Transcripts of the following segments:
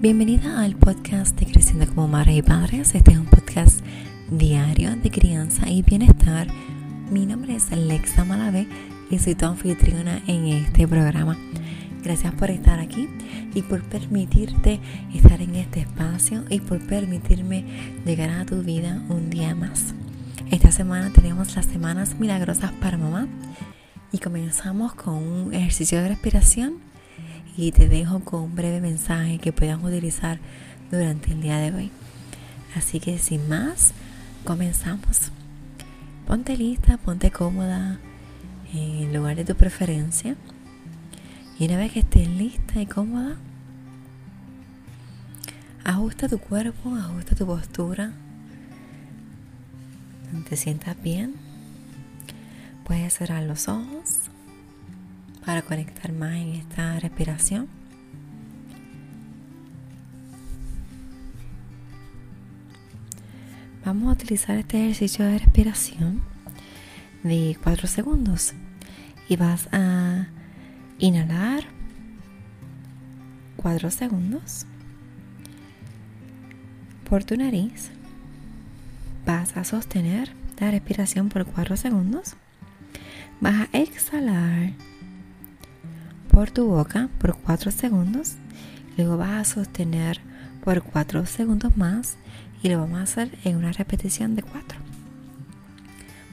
Bienvenida al podcast de Creciendo como Madres y Padres. Este es un podcast diario de crianza y bienestar. Mi nombre es Alexa Malave y soy tu anfitriona en este programa. Gracias por estar aquí y por permitirte estar en este espacio y por permitirme llegar a tu vida un día más. Esta semana tenemos las semanas milagrosas para mamá y comenzamos con un ejercicio de respiración y te dejo con un breve mensaje que puedas utilizar durante el día de hoy. Así que sin más, comenzamos. Ponte lista, ponte cómoda en el lugar de tu preferencia. Y una vez que estés lista y cómoda, ajusta tu cuerpo, ajusta tu postura. Te sientas bien. Puedes cerrar los ojos para conectar más en esta respiración. Vamos a utilizar este ejercicio de respiración de 4 segundos y vas a inhalar 4 segundos por tu nariz. Vas a sostener la respiración por 4 segundos. Vas a exhalar por tu boca por 4 segundos. Luego vas a sostener por 4 segundos más y lo vamos a hacer en una repetición de 4.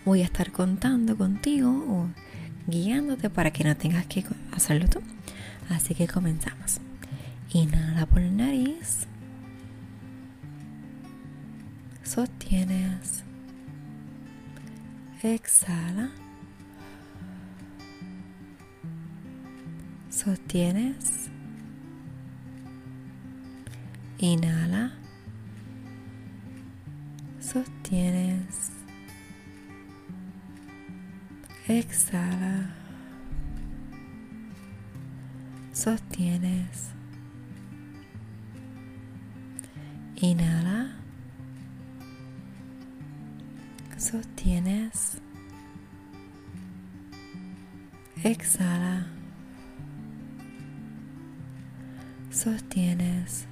Voy a estar contando contigo o guiándote para que no tengas que hacerlo tú. Así que comenzamos. Inhala por la nariz. Sostienes. Exhala. Sostienes. Inhala. Sostienes. Exhala. Sostienes. Inhala. Sostienes. Exhala. Sostienes.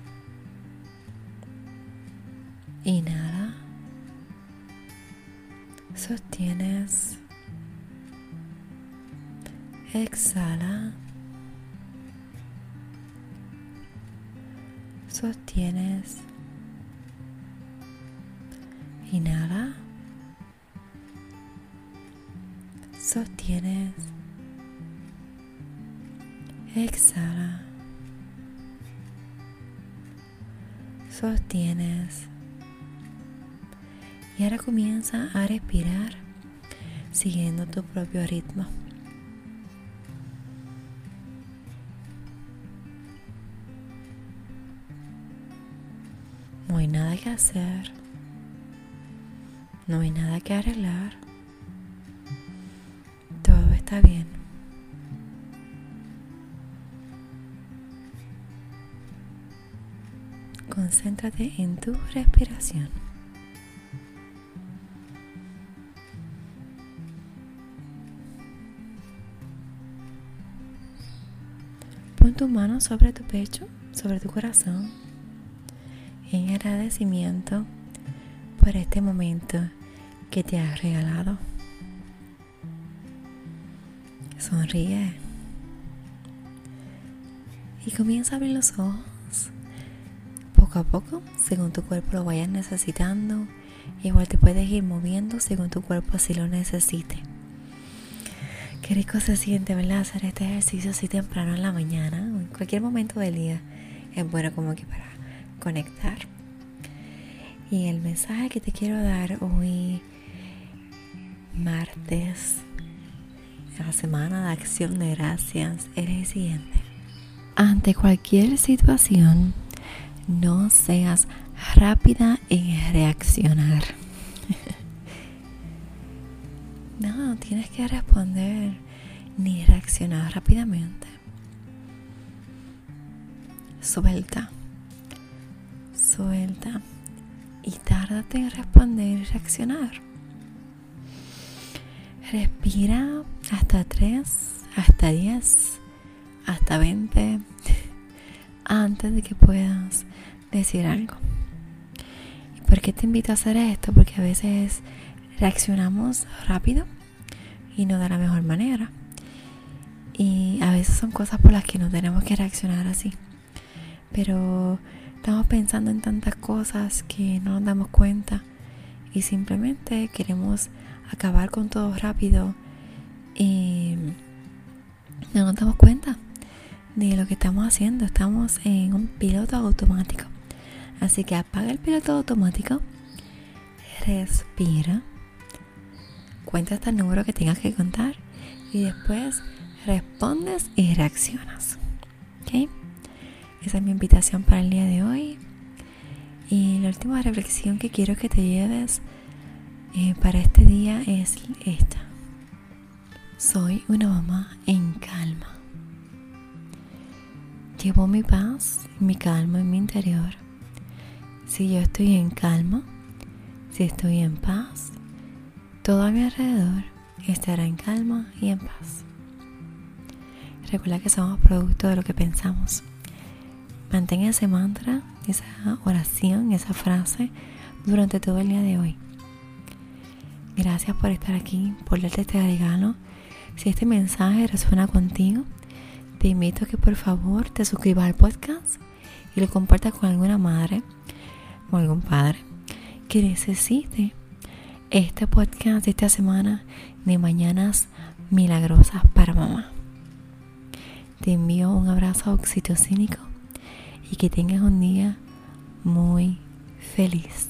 Inhala. Sostienes. Exhala. Sostienes. Inhala. Sostienes. Exhala. Sostienes. Y ahora comienza a respirar siguiendo tu propio ritmo. No hay nada que hacer. No hay nada que arreglar. Todo está bien. Concéntrate en tu respiración. Pon tu mano sobre tu pecho, sobre tu corazón, en agradecimiento por este momento que te has regalado. Sonríe y comienza a abrir los ojos a poco, según tu cuerpo lo vayas necesitando. Igual te puedes ir moviendo según tu cuerpo así lo necesite. Qué rico se siente, ¿verdad? Hacer este ejercicio así temprano en la mañana o en cualquier momento del día. Es bueno como que para conectar. Y el mensaje que te quiero dar hoy, martes, la semana de acción de gracias, es el siguiente. Ante cualquier situación, no seas rápida en reaccionar. no, tienes que responder ni reaccionar rápidamente. Suelta, suelta y tárdate en responder y reaccionar. Respira hasta 3, hasta 10, hasta 20 antes de que puedas decir algo. ¿Y por qué te invito a hacer esto? Porque a veces reaccionamos rápido y no de la mejor manera. Y a veces son cosas por las que no tenemos que reaccionar así. Pero estamos pensando en tantas cosas que no nos damos cuenta y simplemente queremos acabar con todo rápido y no nos damos cuenta de lo que estamos haciendo. Estamos en un piloto automático. Así que apaga el piloto automático, respira, cuenta hasta el número que tengas que contar y después respondes y reaccionas. ¿Ok? Esa es mi invitación para el día de hoy. Y la última reflexión que quiero que te lleves eh, para este día es esta. Soy una mamá en calma. Llevo mi paz, mi calma en mi interior. Si yo estoy en calma, si estoy en paz, todo a mi alrededor estará en calma y en paz. Recuerda que somos producto de lo que pensamos. Mantén ese mantra, esa oración, esa frase durante todo el día de hoy. Gracias por estar aquí, por darte este regalo. Si este mensaje resuena contigo, te invito a que por favor te suscribas al podcast y lo compartas con alguna madre algún padre que necesite este podcast de esta semana de mañanas milagrosas para mamá. Te envío un abrazo oxitocínico y que tengas un día muy feliz.